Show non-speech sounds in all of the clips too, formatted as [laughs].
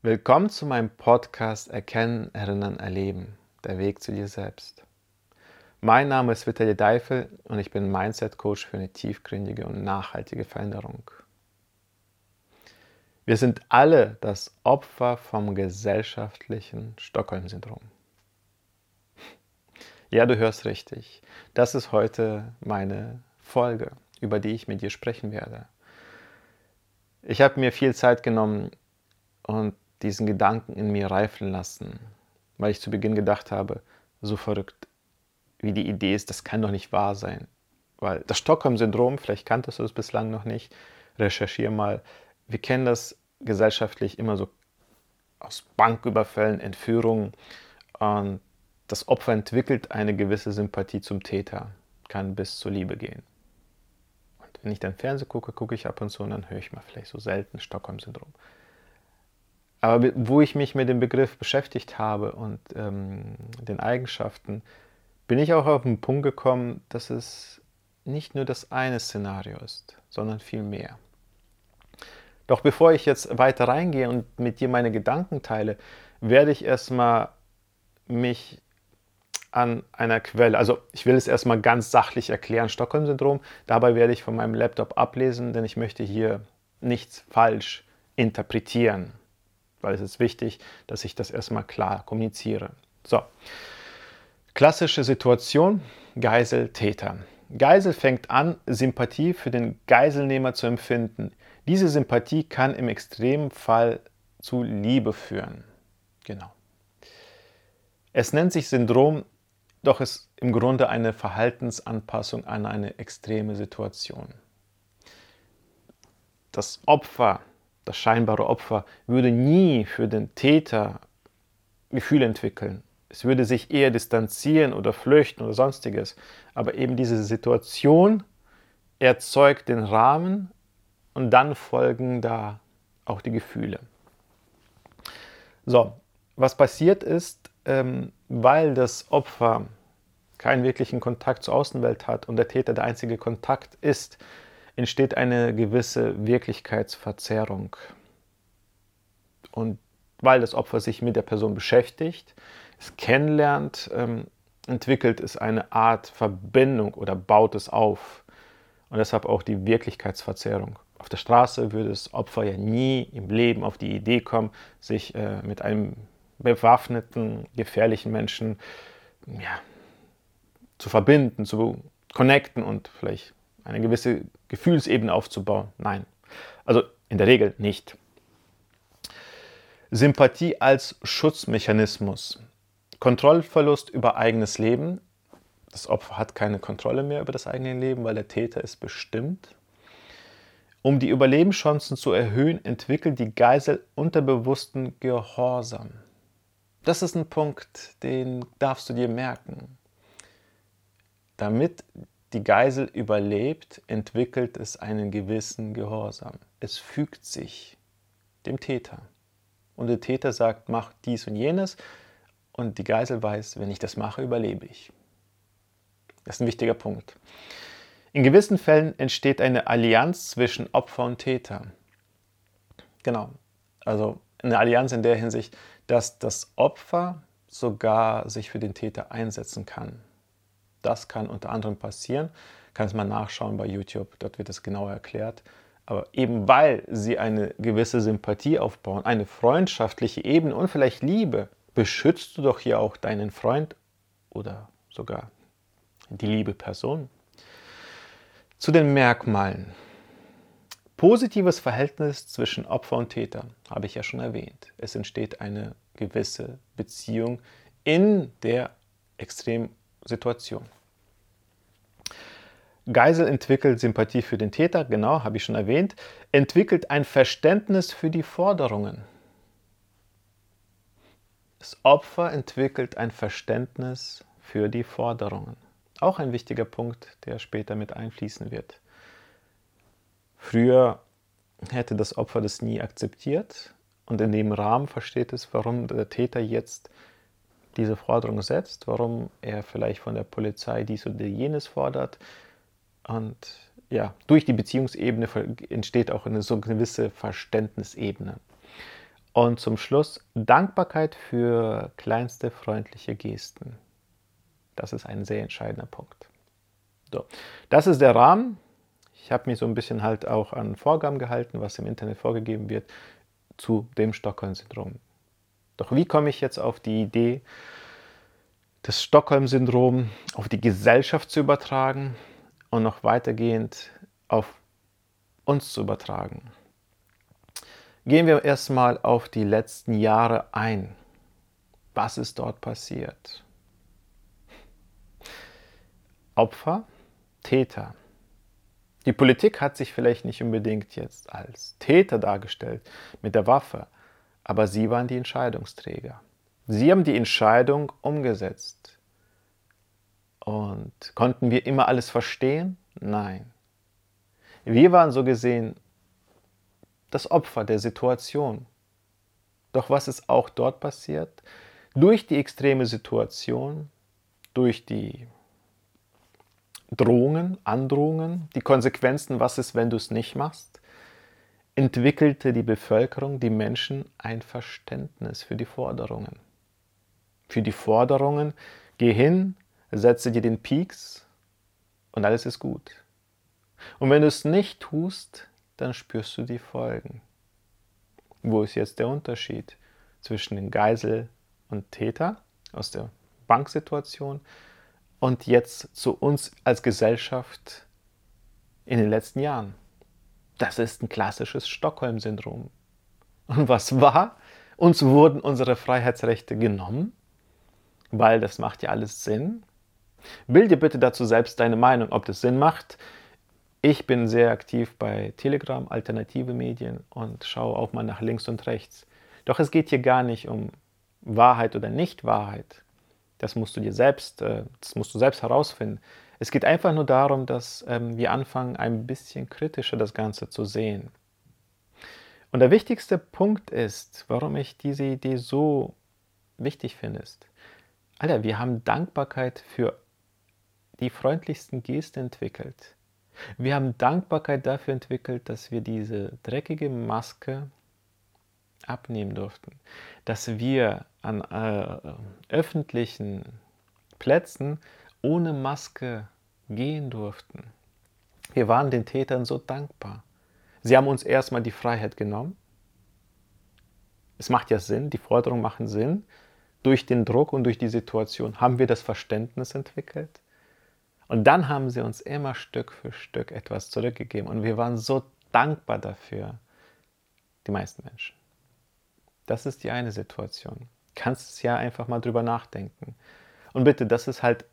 Willkommen zu meinem Podcast Erkennen, Erinnern, Erleben. Der Weg zu dir selbst. Mein Name ist Vitali Deifel und ich bin Mindset Coach für eine tiefgründige und nachhaltige Veränderung. Wir sind alle das Opfer vom gesellschaftlichen Stockholm-Syndrom. Ja, du hörst richtig. Das ist heute meine Folge, über die ich mit dir sprechen werde. Ich habe mir viel Zeit genommen und diesen Gedanken in mir reifen lassen, weil ich zu Beginn gedacht habe, so verrückt wie die Idee ist, das kann doch nicht wahr sein. Weil das Stockholm-Syndrom, vielleicht kanntest du es bislang noch nicht, recherchiere mal, wir kennen das gesellschaftlich immer so aus Banküberfällen, Entführungen und das Opfer entwickelt eine gewisse Sympathie zum Täter, kann bis zur Liebe gehen. Und wenn ich dann Fernsehen gucke, gucke ich ab und zu und dann höre ich mal vielleicht so selten Stockholm-Syndrom. Aber wo ich mich mit dem Begriff beschäftigt habe und ähm, den Eigenschaften, bin ich auch auf den Punkt gekommen, dass es nicht nur das eine Szenario ist, sondern viel mehr. Doch bevor ich jetzt weiter reingehe und mit dir meine Gedanken teile, werde ich erstmal mich an einer Quelle, also ich will es erstmal ganz sachlich erklären, Stockholm-Syndrom, dabei werde ich von meinem Laptop ablesen, denn ich möchte hier nichts falsch interpretieren weil es ist wichtig, dass ich das erstmal klar kommuniziere. So, klassische Situation, Geisel, Täter. Geisel fängt an, Sympathie für den Geiselnehmer zu empfinden. Diese Sympathie kann im Extremfall zu Liebe führen. Genau. Es nennt sich Syndrom, doch ist im Grunde eine Verhaltensanpassung an eine extreme Situation. Das Opfer das scheinbare Opfer, würde nie für den Täter Gefühle entwickeln. Es würde sich eher distanzieren oder flüchten oder sonstiges. Aber eben diese Situation erzeugt den Rahmen und dann folgen da auch die Gefühle. So, was passiert ist, ähm, weil das Opfer keinen wirklichen Kontakt zur Außenwelt hat und der Täter der einzige Kontakt ist, entsteht eine gewisse Wirklichkeitsverzerrung. Und weil das Opfer sich mit der Person beschäftigt, es kennenlernt, ähm, entwickelt es eine Art Verbindung oder baut es auf. Und deshalb auch die Wirklichkeitsverzerrung. Auf der Straße würde das Opfer ja nie im Leben auf die Idee kommen, sich äh, mit einem bewaffneten, gefährlichen Menschen ja, zu verbinden, zu connecten und vielleicht eine gewisse Gefühlsebene aufzubauen. Nein. Also in der Regel nicht. Sympathie als Schutzmechanismus. Kontrollverlust über eigenes Leben. Das Opfer hat keine Kontrolle mehr über das eigene Leben, weil der Täter ist bestimmt. Um die Überlebenschancen zu erhöhen, entwickelt die Geisel unterbewussten Gehorsam. Das ist ein Punkt, den darfst du dir merken. Damit die Geisel überlebt, entwickelt es einen gewissen Gehorsam. Es fügt sich dem Täter. Und der Täter sagt, mach dies und jenes. Und die Geisel weiß, wenn ich das mache, überlebe ich. Das ist ein wichtiger Punkt. In gewissen Fällen entsteht eine Allianz zwischen Opfer und Täter. Genau. Also eine Allianz in der Hinsicht, dass das Opfer sogar sich für den Täter einsetzen kann. Das kann unter anderem passieren. Kannst mal nachschauen bei YouTube, dort wird es genauer erklärt. Aber eben weil sie eine gewisse Sympathie aufbauen, eine freundschaftliche Ebene und vielleicht Liebe, beschützt du doch hier auch deinen Freund oder sogar die liebe Person. Zu den Merkmalen. Positives Verhältnis zwischen Opfer und Täter habe ich ja schon erwähnt. Es entsteht eine gewisse Beziehung in der Extremsituation. Geisel entwickelt Sympathie für den Täter, genau, habe ich schon erwähnt, entwickelt ein Verständnis für die Forderungen. Das Opfer entwickelt ein Verständnis für die Forderungen. Auch ein wichtiger Punkt, der später mit einfließen wird. Früher hätte das Opfer das nie akzeptiert und in dem Rahmen versteht es, warum der Täter jetzt diese Forderung setzt, warum er vielleicht von der Polizei dies oder jenes fordert, und ja, durch die Beziehungsebene entsteht auch eine so gewisse Verständnisebene. Und zum Schluss Dankbarkeit für kleinste freundliche Gesten. Das ist ein sehr entscheidender Punkt. So, das ist der Rahmen. Ich habe mich so ein bisschen halt auch an Vorgaben gehalten, was im Internet vorgegeben wird zu dem Stockholm-Syndrom. Doch wie komme ich jetzt auf die Idee, das Stockholm-Syndrom auf die Gesellschaft zu übertragen und noch weitergehend auf uns zu übertragen? Gehen wir erstmal auf die letzten Jahre ein. Was ist dort passiert? Opfer, Täter. Die Politik hat sich vielleicht nicht unbedingt jetzt als Täter dargestellt mit der Waffe, aber sie waren die Entscheidungsträger. Sie haben die Entscheidung umgesetzt. Und konnten wir immer alles verstehen? Nein. Wir waren so gesehen das Opfer der Situation. Doch was ist auch dort passiert? Durch die extreme Situation, durch die Drohungen, Androhungen, die Konsequenzen, was ist, wenn du es nicht machst, entwickelte die Bevölkerung, die Menschen ein Verständnis für die Forderungen. Für die Forderungen, geh hin, setze dir den Peaks und alles ist gut. Und wenn du es nicht tust, dann spürst du die Folgen. Wo ist jetzt der Unterschied zwischen dem Geisel und Täter aus der Banksituation und jetzt zu uns als Gesellschaft in den letzten Jahren. Das ist ein klassisches Stockholm-Syndrom. Und was war? Uns wurden unsere Freiheitsrechte genommen, weil das macht ja alles Sinn. Bilde bitte dazu selbst deine Meinung, ob das Sinn macht. Ich bin sehr aktiv bei Telegram, alternative Medien und schaue auch mal nach links und rechts. Doch es geht hier gar nicht um Wahrheit oder Nicht-Wahrheit. Das musst du dir selbst, äh, das musst du selbst herausfinden. Es geht einfach nur darum, dass ähm, wir anfangen, ein bisschen kritischer das Ganze zu sehen. Und der wichtigste Punkt ist, warum ich diese Idee so wichtig finde, ist, Alter, wir haben Dankbarkeit für die freundlichsten Gesten entwickelt. Wir haben Dankbarkeit dafür entwickelt, dass wir diese dreckige Maske abnehmen durften, dass wir an äh, öffentlichen Plätzen ohne Maske gehen durften. Wir waren den Tätern so dankbar. Sie haben uns erstmal die Freiheit genommen. Es macht ja Sinn, die Forderungen machen Sinn. Durch den Druck und durch die Situation haben wir das Verständnis entwickelt. Und dann haben sie uns immer Stück für Stück etwas zurückgegeben. Und wir waren so dankbar dafür, die meisten Menschen. Das ist die eine Situation. Kannst es ja einfach mal drüber nachdenken. Und bitte, das ist halt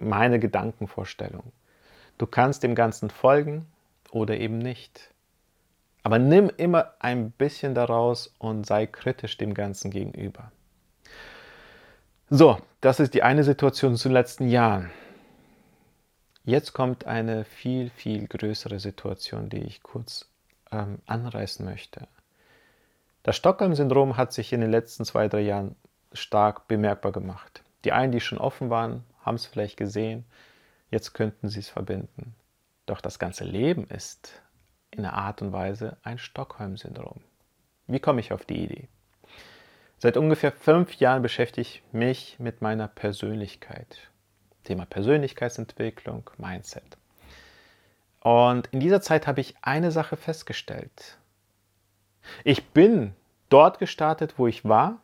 meine Gedankenvorstellung. Du kannst dem Ganzen folgen oder eben nicht. Aber nimm immer ein bisschen daraus und sei kritisch dem Ganzen gegenüber. So, das ist die eine Situation zu den letzten Jahren. Jetzt kommt eine viel, viel größere Situation, die ich kurz ähm, anreißen möchte. Das Stockholm-Syndrom hat sich in den letzten zwei, drei Jahren stark bemerkbar gemacht. Die einen, die schon offen waren, haben es vielleicht gesehen, jetzt könnten sie es verbinden. Doch das ganze Leben ist in einer Art und Weise ein Stockholm-Syndrom. Wie komme ich auf die Idee? Seit ungefähr fünf Jahren beschäftige ich mich mit meiner Persönlichkeit. Thema Persönlichkeitsentwicklung, Mindset. Und in dieser Zeit habe ich eine Sache festgestellt. Ich bin dort gestartet, wo ich war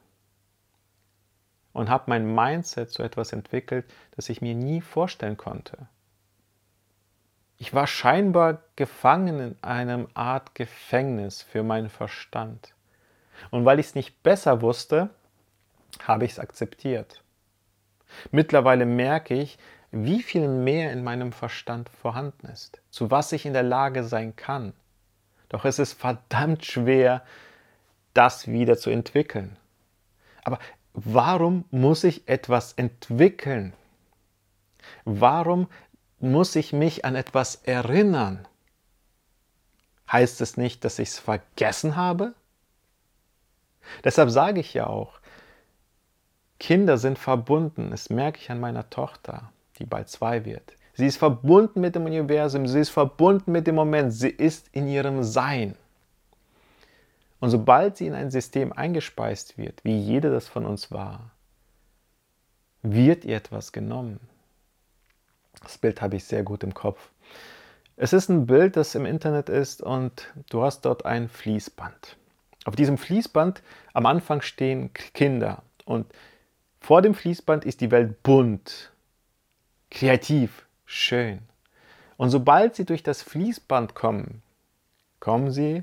und habe mein Mindset zu etwas entwickelt, das ich mir nie vorstellen konnte. Ich war scheinbar gefangen in einem Art Gefängnis für meinen Verstand. Und weil ich es nicht besser wusste, habe ich es akzeptiert. Mittlerweile merke ich, wie viel mehr in meinem Verstand vorhanden ist, zu was ich in der Lage sein kann. Doch es ist verdammt schwer, das wieder zu entwickeln. Aber warum muss ich etwas entwickeln? Warum muss ich mich an etwas erinnern? Heißt es nicht, dass ich es vergessen habe? Deshalb sage ich ja auch, Kinder sind verbunden. Das merke ich an meiner Tochter, die bald zwei wird. Sie ist verbunden mit dem Universum, sie ist verbunden mit dem Moment, sie ist in ihrem Sein. Und sobald sie in ein System eingespeist wird, wie jeder das von uns war, wird ihr etwas genommen. Das Bild habe ich sehr gut im Kopf. Es ist ein Bild, das im Internet ist und du hast dort ein Fließband. Auf diesem Fließband am Anfang stehen Kinder und vor dem Fließband ist die Welt bunt, kreativ, schön. Und sobald sie durch das Fließband kommen, kommen sie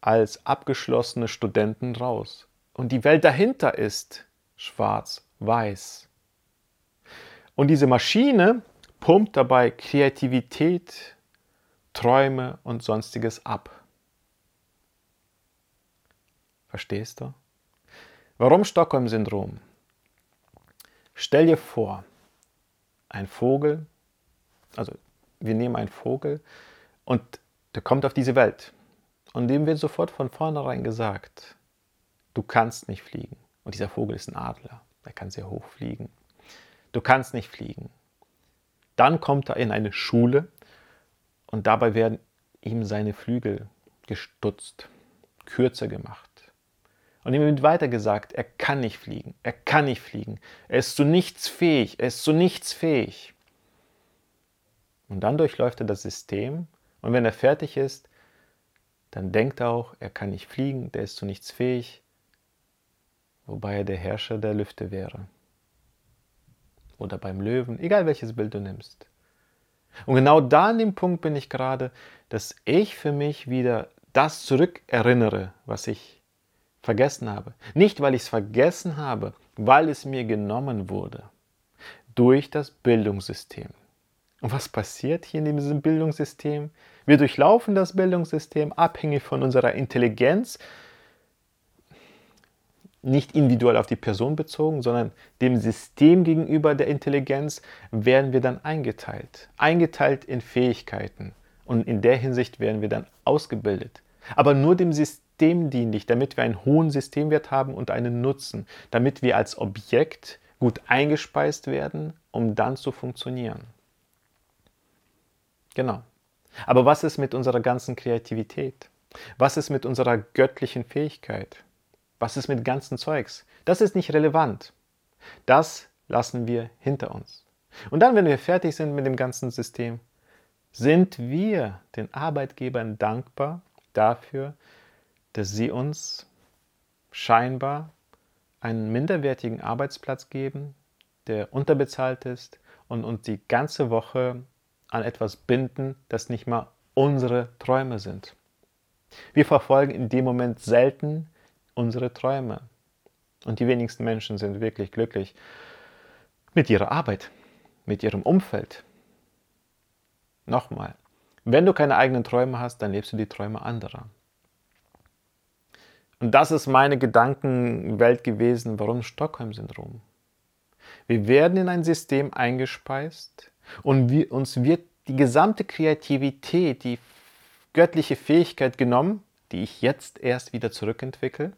als abgeschlossene Studenten raus. Und die Welt dahinter ist schwarz-weiß. Und diese Maschine pumpt dabei Kreativität, Träume und sonstiges ab. Verstehst du? Warum Stockholm-Syndrom? Stell dir vor, ein Vogel, wir nehmen einen Vogel und der kommt auf diese Welt. Und dem wird sofort von vornherein gesagt, du kannst nicht fliegen. Und dieser Vogel ist ein Adler, der kann sehr hoch fliegen. Du kannst nicht fliegen. Dann kommt er in eine Schule und dabei werden ihm seine Flügel gestutzt, kürzer gemacht. Und ihm wird weiter gesagt, er kann nicht fliegen, er kann nicht fliegen, er ist zu nichts fähig, er ist zu nichts fähig. Und dann durchläuft er das System und wenn er fertig ist, dann denkt er auch, er kann nicht fliegen, der ist zu nichts fähig, wobei er der Herrscher der Lüfte wäre. Oder beim Löwen, egal welches Bild du nimmst. Und genau da an dem Punkt bin ich gerade, dass ich für mich wieder das zurückerinnere, was ich vergessen habe. Nicht, weil ich es vergessen habe, weil es mir genommen wurde. Durch das Bildungssystem. Und was passiert hier in diesem Bildungssystem? Wir durchlaufen das Bildungssystem abhängig von unserer Intelligenz, nicht individuell auf die Person bezogen, sondern dem System gegenüber der Intelligenz werden wir dann eingeteilt. Eingeteilt in Fähigkeiten. Und in der Hinsicht werden wir dann ausgebildet. Aber nur dem System dienlich, damit wir einen hohen Systemwert haben und einen Nutzen, damit wir als Objekt gut eingespeist werden, um dann zu funktionieren. Genau. Aber was ist mit unserer ganzen Kreativität? Was ist mit unserer göttlichen Fähigkeit? Was ist mit ganzen Zeugs? Das ist nicht relevant. Das lassen wir hinter uns. Und dann, wenn wir fertig sind mit dem ganzen System, sind wir den Arbeitgebern dankbar dafür, dass sie uns scheinbar einen minderwertigen Arbeitsplatz geben, der unterbezahlt ist und uns die ganze Woche an etwas binden, das nicht mal unsere Träume sind. Wir verfolgen in dem Moment selten unsere Träume. Und die wenigsten Menschen sind wirklich glücklich mit ihrer Arbeit, mit ihrem Umfeld. Nochmal, wenn du keine eigenen Träume hast, dann lebst du die Träume anderer. Und das ist meine Gedankenwelt gewesen, warum Stockholm-Syndrom. Wir werden in ein System eingespeist und wir, uns wird die gesamte Kreativität, die göttliche Fähigkeit genommen, die ich jetzt erst wieder zurückentwickle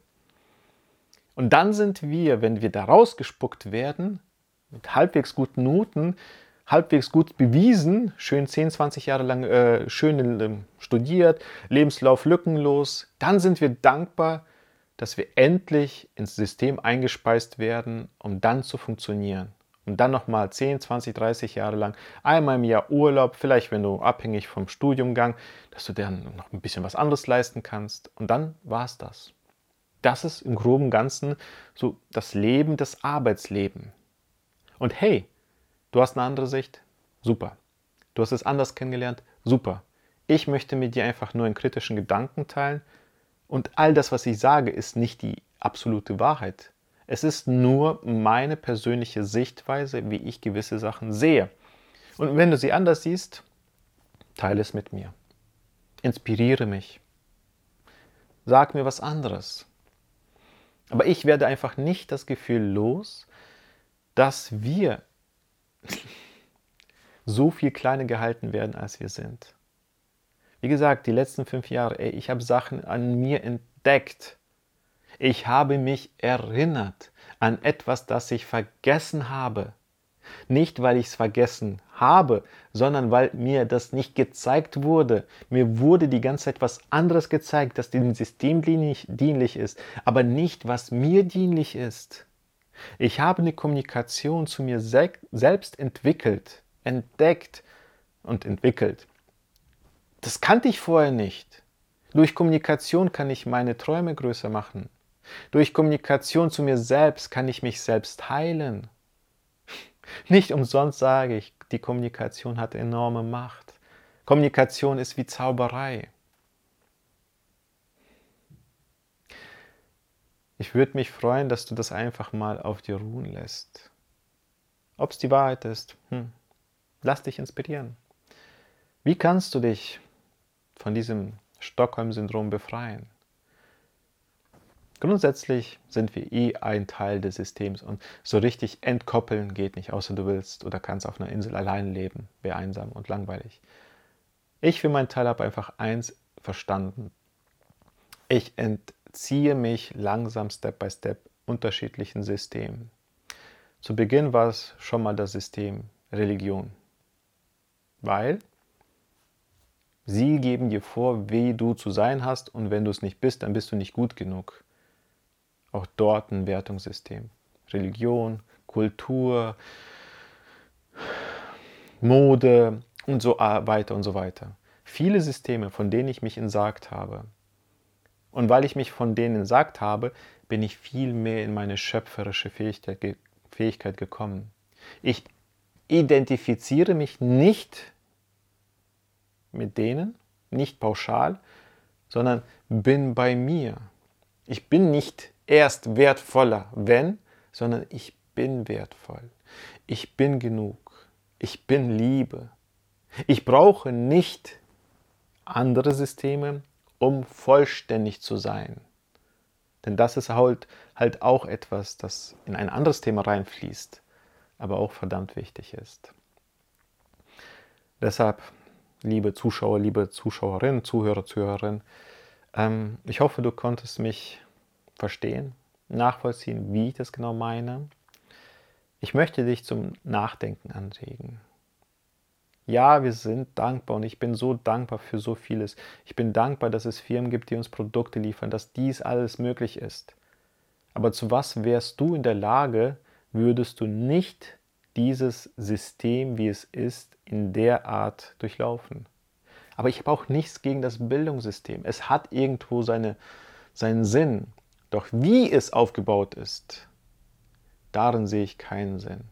und dann sind wir, wenn wir da rausgespuckt werden, mit halbwegs guten Noten, halbwegs gut bewiesen, schön 10, 20 Jahre lang äh, schön äh, studiert, Lebenslauf lückenlos, dann sind wir dankbar, dass wir endlich ins System eingespeist werden, um dann zu funktionieren. Und dann nochmal 10, 20, 30 Jahre lang einmal im Jahr Urlaub, vielleicht wenn du abhängig vom Studiumgang, dass du dann noch ein bisschen was anderes leisten kannst. Und dann war es das. Das ist im groben Ganzen so das Leben, das Arbeitsleben. Und hey, du hast eine andere Sicht? Super. Du hast es anders kennengelernt? Super. Ich möchte mit dir einfach nur einen kritischen Gedanken teilen. Und all das, was ich sage, ist nicht die absolute Wahrheit. Es ist nur meine persönliche Sichtweise, wie ich gewisse Sachen sehe. Und wenn du sie anders siehst, teile es mit mir. Inspiriere mich. Sag mir was anderes. Aber ich werde einfach nicht das Gefühl los, dass wir [laughs] so viel kleiner gehalten werden, als wir sind. Wie gesagt, die letzten fünf Jahre, ey, ich habe Sachen an mir entdeckt. Ich habe mich erinnert an etwas, das ich vergessen habe. Nicht, weil ich es vergessen habe, sondern weil mir das nicht gezeigt wurde. Mir wurde die ganze Zeit was anderes gezeigt, das dem System dienlich ist, aber nicht, was mir dienlich ist. Ich habe eine Kommunikation zu mir selbst entwickelt, entdeckt und entwickelt. Das kannte ich vorher nicht. Durch Kommunikation kann ich meine Träume größer machen. Durch Kommunikation zu mir selbst kann ich mich selbst heilen. [laughs] Nicht umsonst sage ich, die Kommunikation hat enorme Macht. Kommunikation ist wie Zauberei. Ich würde mich freuen, dass du das einfach mal auf dir ruhen lässt. Ob es die Wahrheit ist, hm. lass dich inspirieren. Wie kannst du dich von diesem Stockholm-Syndrom befreien? Grundsätzlich sind wir eh ein Teil des Systems und so richtig entkoppeln geht nicht, außer du willst oder kannst auf einer Insel allein leben, wäre einsam und langweilig. Ich für meinen Teil habe einfach eins verstanden. Ich entziehe mich langsam Step by Step unterschiedlichen Systemen. Zu Beginn war es schon mal das System Religion, weil sie geben dir vor, wie du zu sein hast und wenn du es nicht bist, dann bist du nicht gut genug auch dort ein Wertungssystem. Religion, Kultur, Mode und so weiter und so weiter. Viele Systeme, von denen ich mich entsagt habe. Und weil ich mich von denen entsagt habe, bin ich viel mehr in meine schöpferische Fähigkeit, Fähigkeit gekommen. Ich identifiziere mich nicht mit denen, nicht pauschal, sondern bin bei mir. Ich bin nicht erst wertvoller, wenn, sondern ich bin wertvoll. Ich bin genug. Ich bin Liebe. Ich brauche nicht andere Systeme, um vollständig zu sein. Denn das ist halt, halt auch etwas, das in ein anderes Thema reinfließt, aber auch verdammt wichtig ist. Deshalb, liebe Zuschauer, liebe Zuschauerinnen, Zuhörer, Zuhörerinnen, ähm, ich hoffe, du konntest mich verstehen, nachvollziehen, wie ich das genau meine. Ich möchte dich zum Nachdenken anregen. Ja, wir sind dankbar und ich bin so dankbar für so vieles. Ich bin dankbar, dass es Firmen gibt, die uns Produkte liefern, dass dies alles möglich ist. Aber zu was wärst du in der Lage, würdest du nicht dieses System, wie es ist, in der Art durchlaufen? Aber ich habe auch nichts gegen das Bildungssystem. Es hat irgendwo seine, seinen Sinn. Doch wie es aufgebaut ist, darin sehe ich keinen Sinn.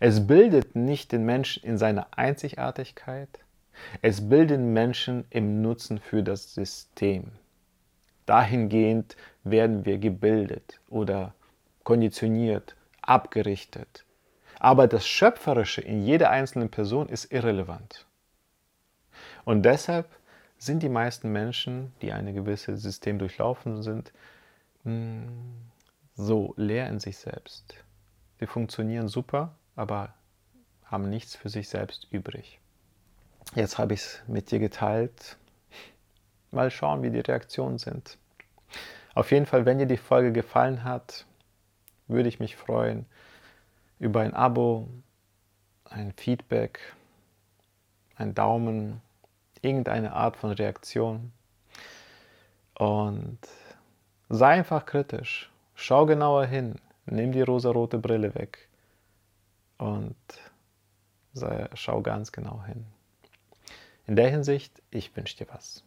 Es bildet nicht den Menschen in seiner Einzigartigkeit, es bildet Menschen im Nutzen für das System. Dahingehend werden wir gebildet oder konditioniert, abgerichtet. Aber das Schöpferische in jeder einzelnen Person ist irrelevant. Und deshalb sind die meisten Menschen, die ein gewisses System durchlaufen sind, so leer in sich selbst. Wir funktionieren super, aber haben nichts für sich selbst übrig. Jetzt habe ich es mit dir geteilt. Mal schauen, wie die Reaktionen sind. Auf jeden Fall, wenn dir die Folge gefallen hat, würde ich mich freuen über ein Abo, ein Feedback, ein Daumen, irgendeine Art von Reaktion. Und Sei einfach kritisch. Schau genauer hin. Nimm die rosarote Brille weg. Und sei, schau ganz genau hin. In der Hinsicht, ich wünsche dir was.